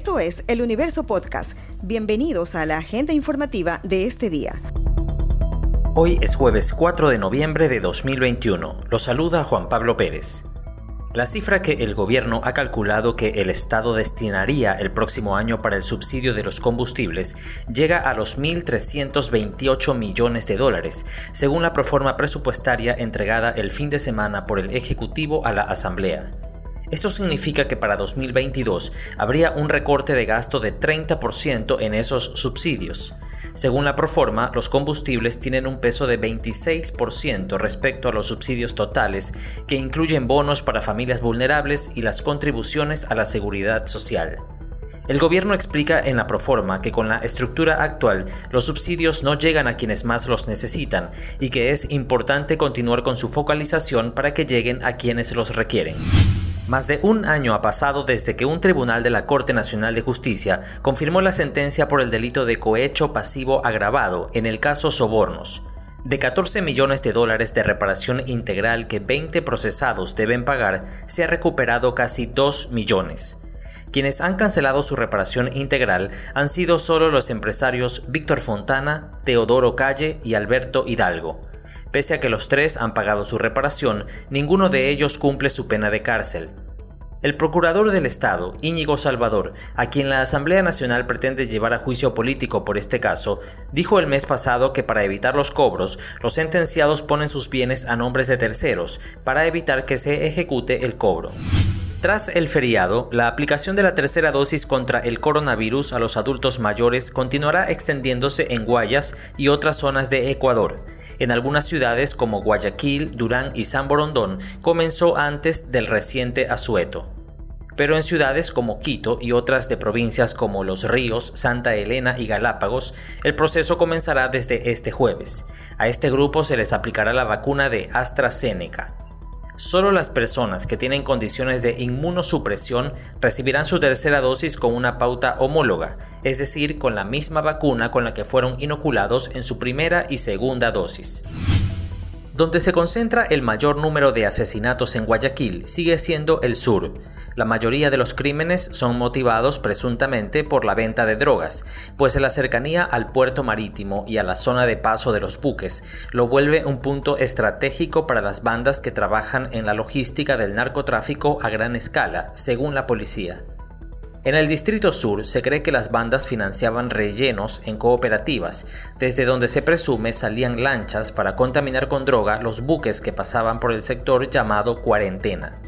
Esto es El Universo Podcast. Bienvenidos a la agenda informativa de este día. Hoy es jueves 4 de noviembre de 2021. Lo saluda Juan Pablo Pérez. La cifra que el gobierno ha calculado que el Estado destinaría el próximo año para el subsidio de los combustibles llega a los 1.328 millones de dólares, según la proforma presupuestaria entregada el fin de semana por el Ejecutivo a la Asamblea. Esto significa que para 2022 habría un recorte de gasto de 30% en esos subsidios. Según la proforma, los combustibles tienen un peso de 26% respecto a los subsidios totales, que incluyen bonos para familias vulnerables y las contribuciones a la seguridad social. El gobierno explica en la proforma que con la estructura actual los subsidios no llegan a quienes más los necesitan y que es importante continuar con su focalización para que lleguen a quienes los requieren. Más de un año ha pasado desde que un tribunal de la Corte Nacional de Justicia confirmó la sentencia por el delito de cohecho pasivo agravado en el caso Sobornos. De 14 millones de dólares de reparación integral que 20 procesados deben pagar, se ha recuperado casi 2 millones. Quienes han cancelado su reparación integral han sido solo los empresarios Víctor Fontana, Teodoro Calle y Alberto Hidalgo. Pese a que los tres han pagado su reparación, ninguno de ellos cumple su pena de cárcel. El procurador del Estado, Íñigo Salvador, a quien la Asamblea Nacional pretende llevar a juicio político por este caso, dijo el mes pasado que para evitar los cobros, los sentenciados ponen sus bienes a nombres de terceros, para evitar que se ejecute el cobro. Tras el feriado, la aplicación de la tercera dosis contra el coronavirus a los adultos mayores continuará extendiéndose en Guayas y otras zonas de Ecuador. En algunas ciudades como Guayaquil, Durán y San Borondón comenzó antes del reciente asueto. Pero en ciudades como Quito y otras de provincias como Los Ríos, Santa Elena y Galápagos, el proceso comenzará desde este jueves. A este grupo se les aplicará la vacuna de AstraZeneca. Solo las personas que tienen condiciones de inmunosupresión recibirán su tercera dosis con una pauta homóloga, es decir, con la misma vacuna con la que fueron inoculados en su primera y segunda dosis. Donde se concentra el mayor número de asesinatos en Guayaquil sigue siendo el sur. La mayoría de los crímenes son motivados presuntamente por la venta de drogas, pues la cercanía al puerto marítimo y a la zona de paso de los buques lo vuelve un punto estratégico para las bandas que trabajan en la logística del narcotráfico a gran escala, según la policía. En el Distrito Sur se cree que las bandas financiaban rellenos en cooperativas, desde donde se presume salían lanchas para contaminar con droga los buques que pasaban por el sector llamado cuarentena.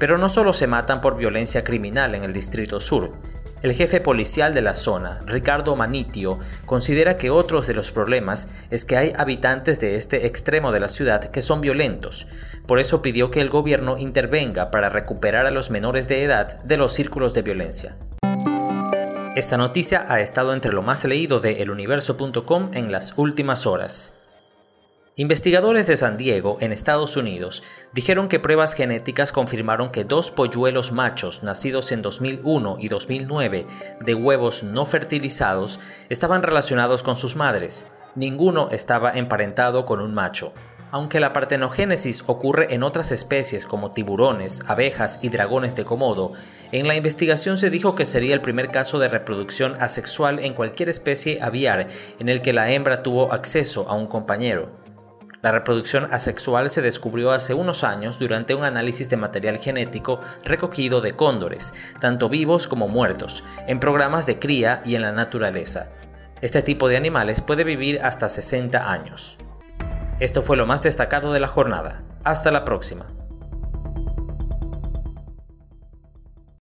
Pero no solo se matan por violencia criminal en el Distrito Sur, el jefe policial de la zona, Ricardo Manitio, considera que otros de los problemas es que hay habitantes de este extremo de la ciudad que son violentos. Por eso pidió que el gobierno intervenga para recuperar a los menores de edad de los círculos de violencia. Esta noticia ha estado entre lo más leído de eluniverso.com en las últimas horas. Investigadores de San Diego, en Estados Unidos, dijeron que pruebas genéticas confirmaron que dos polluelos machos nacidos en 2001 y 2009 de huevos no fertilizados estaban relacionados con sus madres. Ninguno estaba emparentado con un macho. Aunque la partenogénesis ocurre en otras especies como tiburones, abejas y dragones de Komodo, en la investigación se dijo que sería el primer caso de reproducción asexual en cualquier especie aviar en el que la hembra tuvo acceso a un compañero. La reproducción asexual se descubrió hace unos años durante un análisis de material genético recogido de cóndores, tanto vivos como muertos, en programas de cría y en la naturaleza. Este tipo de animales puede vivir hasta 60 años. Esto fue lo más destacado de la jornada. Hasta la próxima.